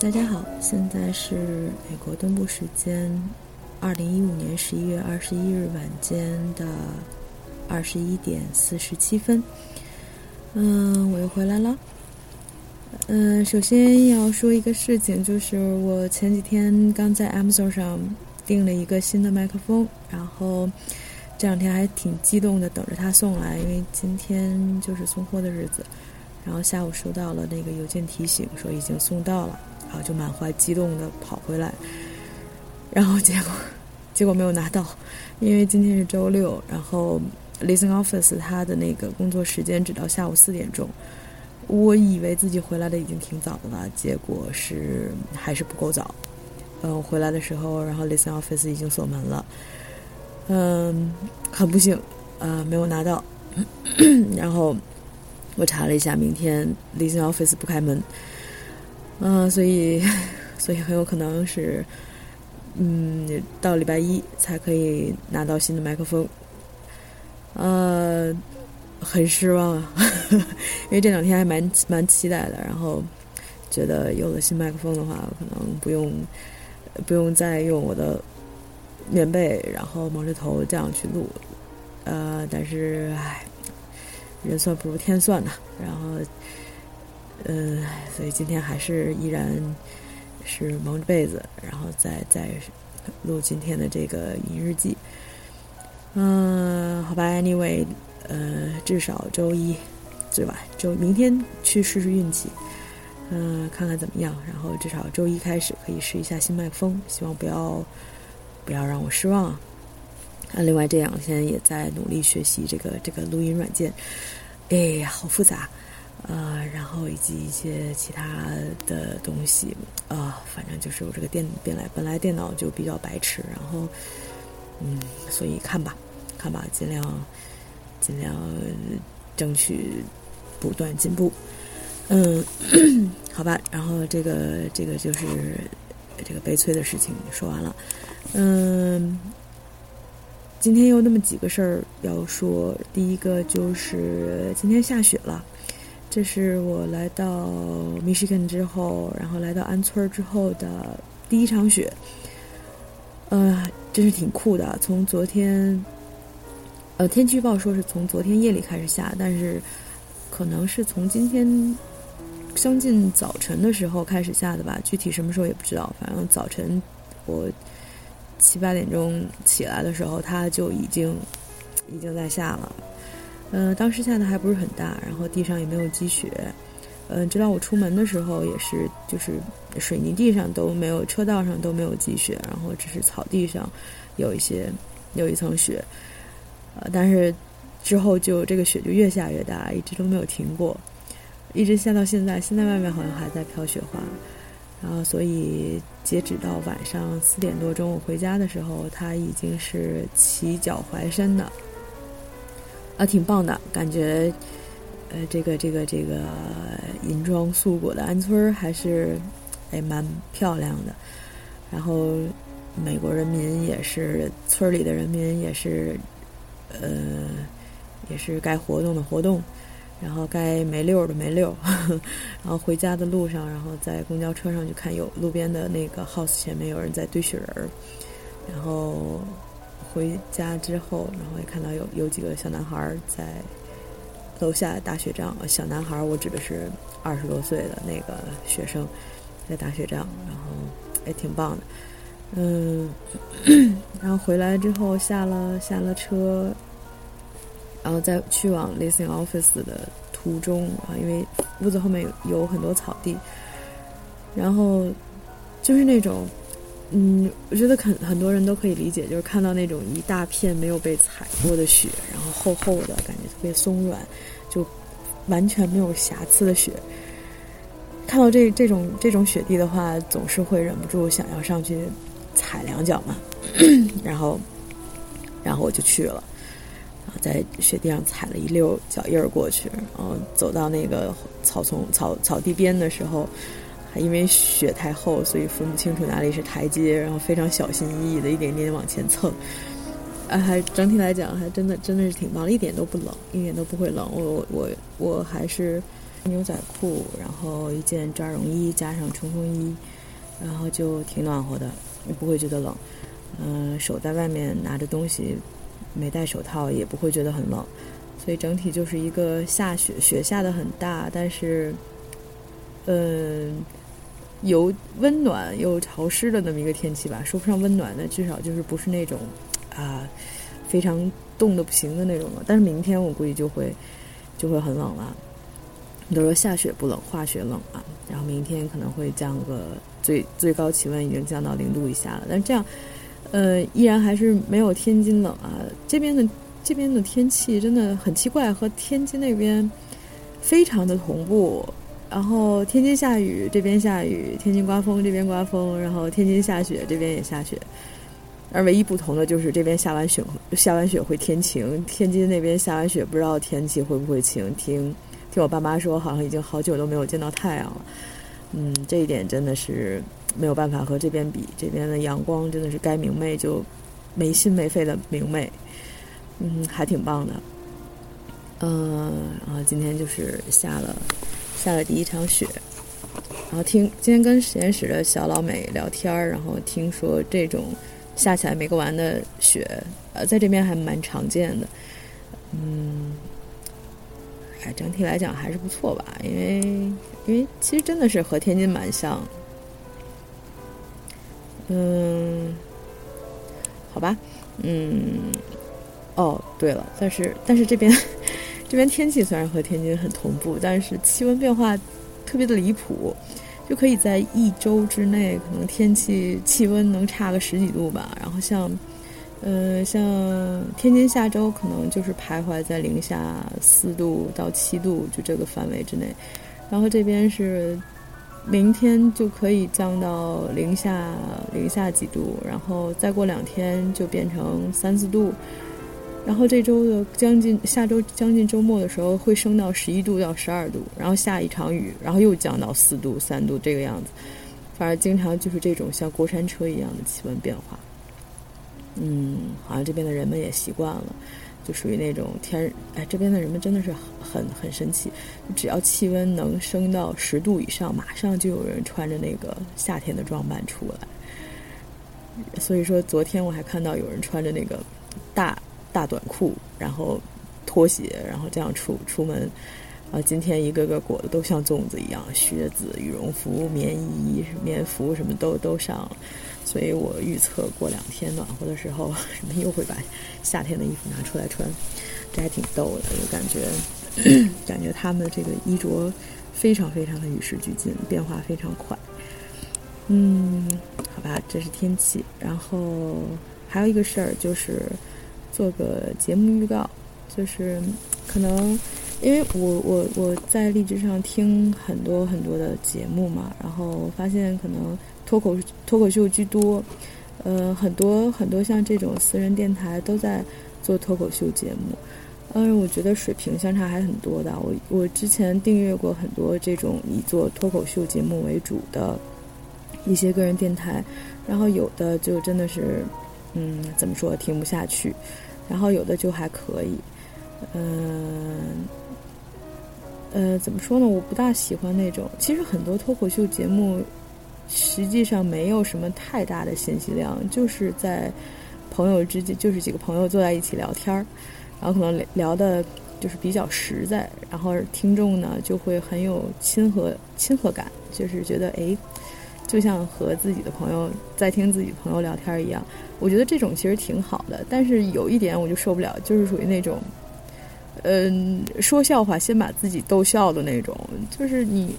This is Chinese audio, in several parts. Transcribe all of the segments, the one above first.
大家好，现在是美国东部时间二零一五年十一月二十一日晚间的二十一点四十七分。嗯，我又回来了。嗯，首先要说一个事情，就是我前几天刚在 Amazon 上订了一个新的麦克风，然后这两天还挺激动的，等着它送来，因为今天就是送货的日子。然后下午收到了那个邮件提醒，说已经送到了，然后就满怀激动的跑回来，然后结果结果没有拿到，因为今天是周六，然后 Listen Office 它的那个工作时间只到下午四点钟，我以为自己回来的已经挺早的了，结果是还是不够早。嗯，回来的时候，然后 Listen Office 已经锁门了，嗯，很不幸，呃，没有拿到，然后。我查了一下，明天 Listen Office 不开门，嗯，所以，所以很有可能是，嗯，到礼拜一才可以拿到新的麦克风，呃，很失望啊，因为这两天还蛮蛮期待的，然后觉得有了新麦克风的话，可能不用不用再用我的棉被，然后蒙着头这样去录，呃，但是唉。人算不如天算呐，然后，嗯，所以今天还是依然是蒙着被子，然后再再录今天的这个音日记。嗯，好吧，Anyway，呃，至少周一对吧？周明天去试试运气，嗯，看看怎么样。然后至少周一开始可以试一下新麦克风，希望不要不要让我失望。啊，另外这两天也在努力学习这个这个录音软件，哎，好复杂，呃，然后以及一些其他的东西，啊，反正就是我这个电本来本来电脑就比较白痴，然后，嗯，所以看吧，看吧，尽量尽量争取不断进步，嗯，好吧，然后这个这个就是这个悲催的事情说完了，嗯。今天有那么几个事儿要说。第一个就是今天下雪了，这是我来到 Michigan 之后，然后来到安村之后的第一场雪。呃，真是挺酷的。从昨天，呃，天气预报说是从昨天夜里开始下，但是可能是从今天将近早晨的时候开始下的吧。具体什么时候也不知道。反正早晨我。七八点钟起来的时候，它就已经已经在下了。嗯，当时下的还不是很大，然后地上也没有积雪。嗯，直到我出门的时候，也是就是水泥地上都没有，车道上都没有积雪，然后只是草地上有一些有一层雪。呃，但是之后就这个雪就越下越大，一直都没有停过，一直下到现在。现在外面好像还在飘雪花。然后，所以截止到晚上四点多钟，我回家的时候，它已经是齐脚踝深的，啊，挺棒的感觉。呃，这个这个这个银装素裹的安村还是哎蛮漂亮的。然后，美国人民也是村里的人民也是，呃，也是该活动的活动。然后该没溜的没溜，然后回家的路上，然后在公交车上就看有路边的那个 house 前面有人在堆雪人儿，然后回家之后，然后也看到有有几个小男孩在楼下打雪仗。小男孩我指的是二十多岁的那个学生在打雪仗，然后也挺棒的。嗯，然后回来之后下了下了车。然后在去往 Leasing Office 的途中啊，因为屋子后面有有很多草地，然后就是那种，嗯，我觉得很很多人都可以理解，就是看到那种一大片没有被踩过的雪，然后厚厚的感觉特别松软，就完全没有瑕疵的雪。看到这这种这种雪地的话，总是会忍不住想要上去踩两脚嘛，然后，然后我就去了。然后在雪地上踩了一溜脚印儿过去，然后走到那个草丛草草地边的时候，还因为雪太厚，所以分不清楚哪里是台阶，然后非常小心翼翼的一点点往前蹭。啊，还整体来讲还真的真的是挺棒，一点都不冷，一点都不会冷。我我我还是牛仔裤，然后一件抓绒衣加上冲锋衣，然后就挺暖和的，也不会觉得冷。嗯，手在外面拿着东西，没戴手套也不会觉得很冷，所以整体就是一个下雪，雪下的很大，但是，嗯，有温暖又潮湿的那么一个天气吧，说不上温暖的，至少就是不是那种啊非常冻的不行的那种了。但是明天我估计就会就会很冷了。都说下雪不冷，化雪冷啊。然后明天可能会降个最最高气温已经降到零度以下了，但是这样。呃，依然还是没有天津冷啊！这边的这边的天气真的很奇怪，和天津那边非常的同步。然后天津下雨，这边下雨；天津刮风，这边刮风；然后天津下雪，这边也下雪。而唯一不同的就是这边下完雪下完雪会天晴，天津那边下完雪不知道天气会不会晴。听听我爸妈说，好像已经好久都没有见到太阳了。嗯，这一点真的是。没有办法和这边比，这边的阳光真的是该明媚就没心没肺的明媚，嗯，还挺棒的。嗯，然后今天就是下了下了第一场雪，然后听今天跟实验室的小老美聊天儿，然后听说这种下起来没个完的雪，呃，在这边还蛮常见的。嗯，哎，整体来讲还是不错吧，因为因为其实真的是和天津蛮像。嗯，好吧，嗯，哦，对了，但是但是这边这边天气虽然和天津很同步，但是气温变化特别的离谱，就可以在一周之内，可能天气气温能差个十几度吧。然后像，呃，像天津下周可能就是徘徊在零下四度到七度就这个范围之内，然后这边是。明天就可以降到零下零下几度，然后再过两天就变成三四度，然后这周的将近下周将近周末的时候会升到十一度到十二度，然后下一场雨，然后又降到四度三度这个样子，反正经常就是这种像过山车一样的气温变化。嗯，好像这边的人们也习惯了。就属于那种天，哎，这边的人们真的是很很神奇，只要气温能升到十度以上，马上就有人穿着那个夏天的装扮出来。所以说，昨天我还看到有人穿着那个大大短裤，然后拖鞋，然后这样出出门。啊，今天一个个裹的都像粽子一样，靴子、羽绒服、棉衣、棉服什么都都上了。所以我预测过两天暖和的时候，什么又会把夏天的衣服拿出来穿，这还挺逗的。就感觉，感觉他们这个衣着非常非常的与时俱进，变化非常快。嗯，好吧，这是天气。然后还有一个事儿就是做个节目预告，就是可能因为我我我在荔枝上听很多很多的节目嘛，然后发现可能。脱口脱口秀居多，呃，很多很多像这种私人电台都在做脱口秀节目，嗯，我觉得水平相差还很多的。我我之前订阅过很多这种以做脱口秀节目为主的一些个人电台，然后有的就真的是，嗯，怎么说听不下去，然后有的就还可以，嗯，呃，怎么说呢？我不大喜欢那种，其实很多脱口秀节目。实际上没有什么太大的信息量，就是在朋友之间，就是几个朋友坐在一起聊天儿，然后可能聊的就是比较实在，然后听众呢就会很有亲和亲和感，就是觉得哎，就像和自己的朋友在听自己朋友聊天一样。我觉得这种其实挺好的，但是有一点我就受不了，就是属于那种，嗯，说笑话先把自己逗笑的那种，就是你。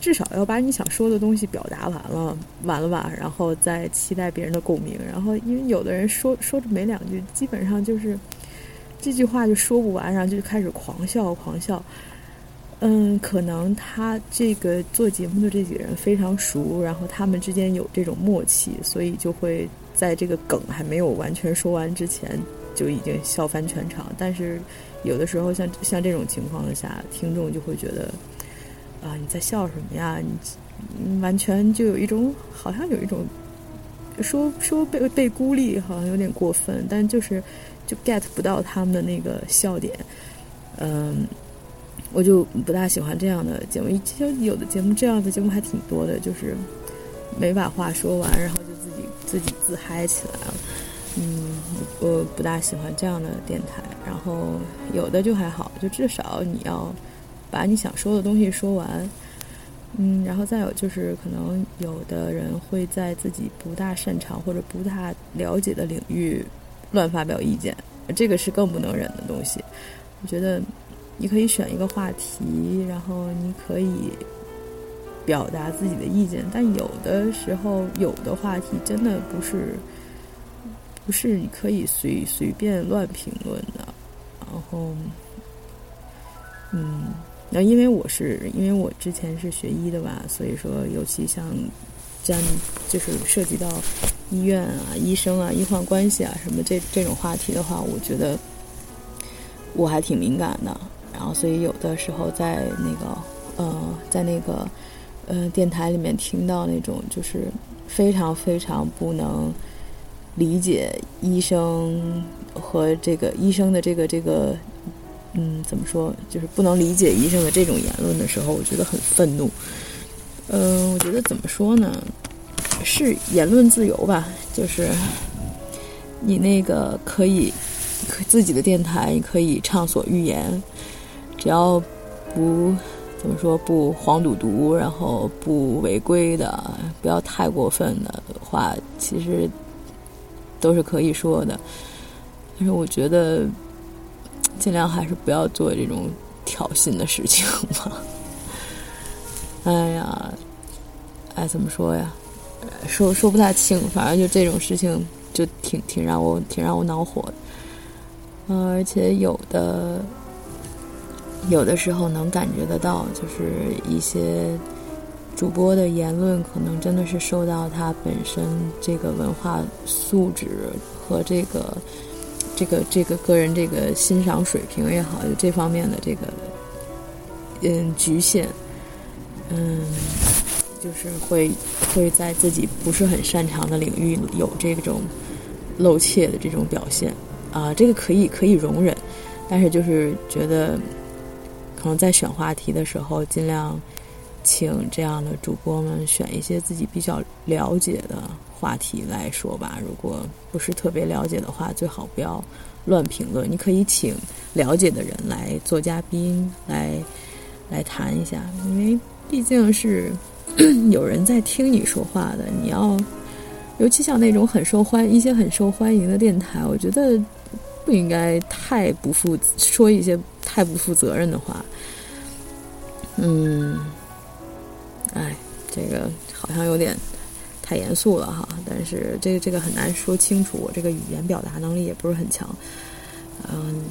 至少要把你想说的东西表达完了，完了吧，然后再期待别人的共鸣。然后，因为有的人说说着没两句，基本上就是这句话就说不完，然后就开始狂笑狂笑。嗯，可能他这个做节目的这几个人非常熟，然后他们之间有这种默契，所以就会在这个梗还没有完全说完之前就已经笑翻全场。但是有的时候像像这种情况下，听众就会觉得。啊，你在笑什么呀？你完全就有一种，好像有一种说说被被孤立，好像有点过分，但就是就 get 不到他们的那个笑点。嗯，我就不大喜欢这样的节目。其实有的节目这样的节目还挺多的，就是没把话说完，然后就自己自己自嗨起来了。嗯，我不大喜欢这样的电台。然后有的就还好，就至少你要把你想说的东西说完。嗯，然后再有就是，可能有的人会在自己不大擅长或者不大了解的领域乱发表意见，这个是更不能忍的东西。我觉得你可以选一个话题，然后你可以表达自己的意见，但有的时候有的话题真的不是不是你可以随随便乱评论的。然后，嗯。那因为我是因为我之前是学医的吧，所以说尤其像这样就是涉及到医院啊、医生啊、医患关系啊什么这这种话题的话，我觉得我还挺敏感的。然后所以有的时候在那个呃在那个呃电台里面听到那种就是非常非常不能理解医生和这个医生的这个这个。嗯，怎么说？就是不能理解医生的这种言论的时候，我觉得很愤怒。嗯，我觉得怎么说呢？是言论自由吧？就是你那个可以自己的电台你可以畅所欲言，只要不怎么说不黄赌毒，然后不违规的，不要太过分的话，其实都是可以说的。但是我觉得。尽量还是不要做这种挑衅的事情吧。哎呀，哎，怎么说呀？说说不太清，反正就这种事情，就挺挺让我挺让我恼火的。嗯，而且有的有的时候能感觉得到，就是一些主播的言论，可能真的是受到他本身这个文化素质和这个。这个这个个人这个欣赏水平也好，有这方面的这个嗯局限，嗯，就是会会在自己不是很擅长的领域有这种露怯的这种表现啊，这个可以可以容忍，但是就是觉得可能在选话题的时候，尽量请这样的主播们选一些自己比较了解的。话题来说吧，如果不是特别了解的话，最好不要乱评论。你可以请了解的人来做嘉宾，来来谈一下，因为毕竟是 有人在听你说话的。你要，尤其像那种很受欢一些很受欢迎的电台，我觉得不应该太不负说一些太不负责任的话。嗯，哎，这个好像有点。太严肃了哈，但是这个这个很难说清楚。我这个语言表达能力也不是很强，嗯，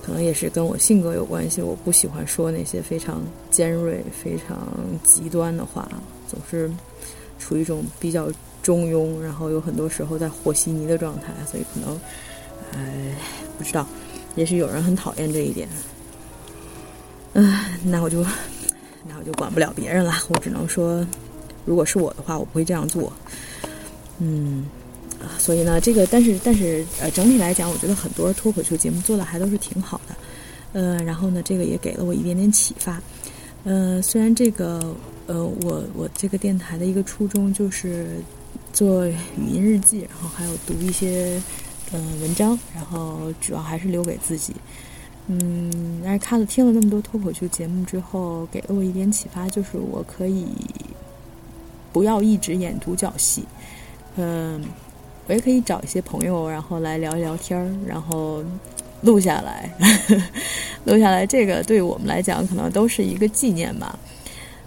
可能也是跟我性格有关系。我不喜欢说那些非常尖锐、非常极端的话，总是处于一种比较中庸，然后有很多时候在和稀泥的状态，所以可能，哎，不知道，也许有人很讨厌这一点。嗯，那我就，那我就管不了别人了，我只能说。如果是我的话，我不会这样做。嗯，所以呢，这个但是但是呃，整体来讲，我觉得很多脱口秀节目做的还都是挺好的。呃，然后呢，这个也给了我一点点启发。呃，虽然这个呃，我我这个电台的一个初衷就是做语音日记，然后还有读一些呃文章，然后主要还是留给自己。嗯，但是看了听了那么多脱口秀节目之后，给了我一点启发，就是我可以。不要一直演独角戏，嗯，我也可以找一些朋友，然后来聊一聊天儿，然后录下来，录下来。这个对我们来讲，可能都是一个纪念吧。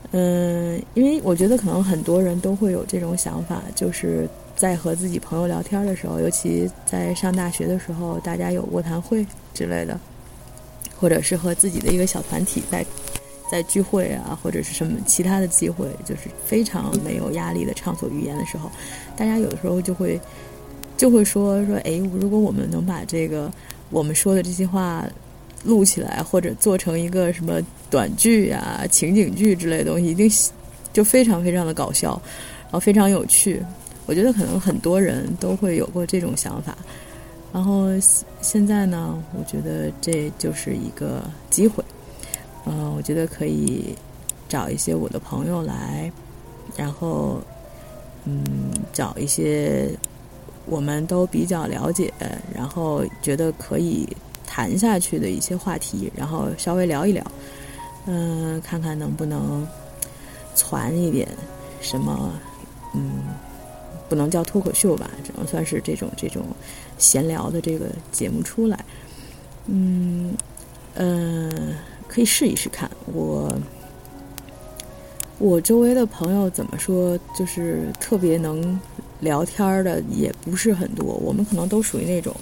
嗯，因为我觉得可能很多人都会有这种想法，就是在和自己朋友聊天的时候，尤其在上大学的时候，大家有卧谈会之类的，或者是和自己的一个小团体在。在聚会啊，或者是什么其他的机会，就是非常没有压力的畅所欲言的时候，大家有的时候就会就会说说，哎，如果我们能把这个我们说的这些话录起来，或者做成一个什么短剧啊、情景剧之类的东西，一定就非常非常的搞笑，然后非常有趣。我觉得可能很多人都会有过这种想法。然后现在呢，我觉得这就是一个机会。嗯，我觉得可以找一些我的朋友来，然后嗯，找一些我们都比较了解，然后觉得可以谈下去的一些话题，然后稍微聊一聊，嗯，看看能不能传一点什么，嗯。不能叫脱口秀吧，只能算是这种这种闲聊的这个节目出来。嗯，呃，可以试一试看。我我周围的朋友怎么说，就是特别能聊天的也不是很多。我们可能都属于那种，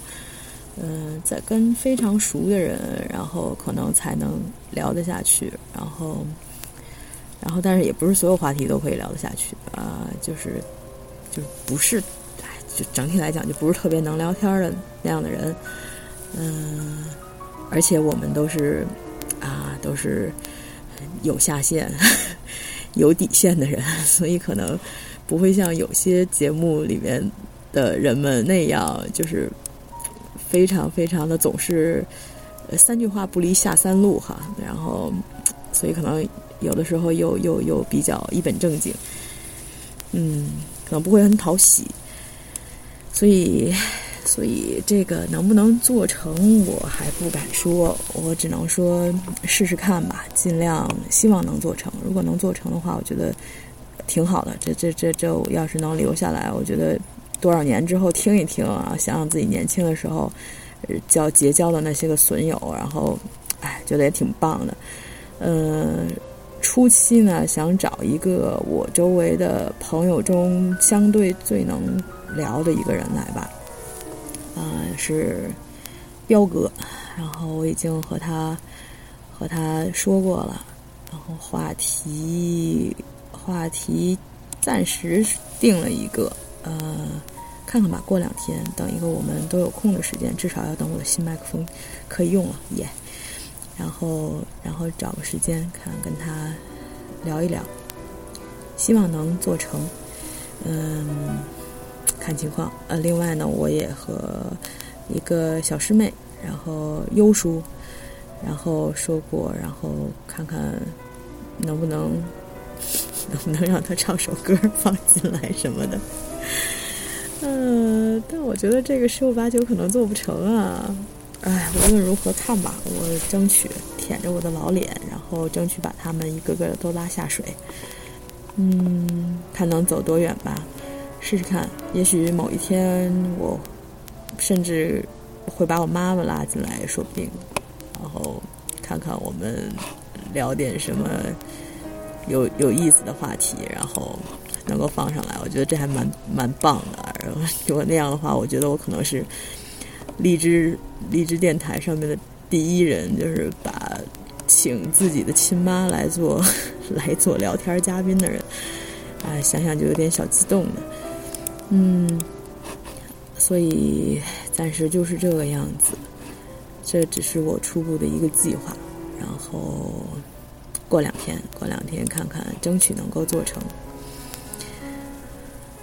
嗯，在跟非常熟的人，然后可能才能聊得下去。然后，然后，但是也不是所有话题都可以聊得下去啊，就是。就不是，就整体来讲就不是特别能聊天的那样的人，嗯，而且我们都是啊，都是有下限、有底线的人，所以可能不会像有些节目里面的人们那样，就是非常非常的总是三句话不离下三路哈，然后所以可能有的时候又又又比较一本正经，嗯。可能不会很讨喜，所以，所以这个能不能做成，我还不敢说，我只能说试试看吧，尽量希望能做成。如果能做成的话，我觉得挺好的。这这这这，要是能留下来，我觉得多少年之后听一听啊，想想自己年轻的时候交结交的那些个损友，然后，哎，觉得也挺棒的，嗯。初期呢，想找一个我周围的朋友中相对最能聊的一个人来吧，呃，是彪哥，然后我已经和他和他说过了，然后话题话题暂时定了一个，呃，看看吧，过两天等一个我们都有空的时间，至少要等我的新麦克风可以用了，耶。然后，然后找个时间看跟他聊一聊，希望能做成。嗯，看情况。呃，另外呢，我也和一个小师妹，然后优叔，然后说过，然后看看能不能 能不能让他唱首歌放进来什么的。嗯，但我觉得这个十有八九可能做不成啊。哎，无论如何看吧，我争取舔着我的老脸，然后争取把他们一个个都拉下水。嗯，看能走多远吧，试试看。也许某一天，我甚至会把我妈妈拉进来，说不定。然后看看我们聊点什么有有意思的话题，然后能够放上来。我觉得这还蛮蛮棒的。如果那样的话，我觉得我可能是。荔枝荔枝电台上面的第一人，就是把请自己的亲妈来做 来做聊天嘉宾的人，哎，想想就有点小激动的，嗯，所以暂时就是这个样子，这只是我初步的一个计划，然后过两天，过两天看看，争取能够做成，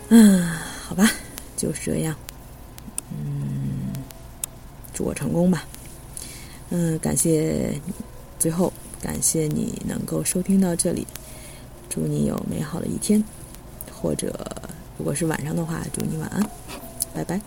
嗯，好吧，就是这样，嗯。祝我成功吧，嗯，感谢，最后感谢你能够收听到这里，祝你有美好的一天，或者如果是晚上的话，祝你晚安，拜拜。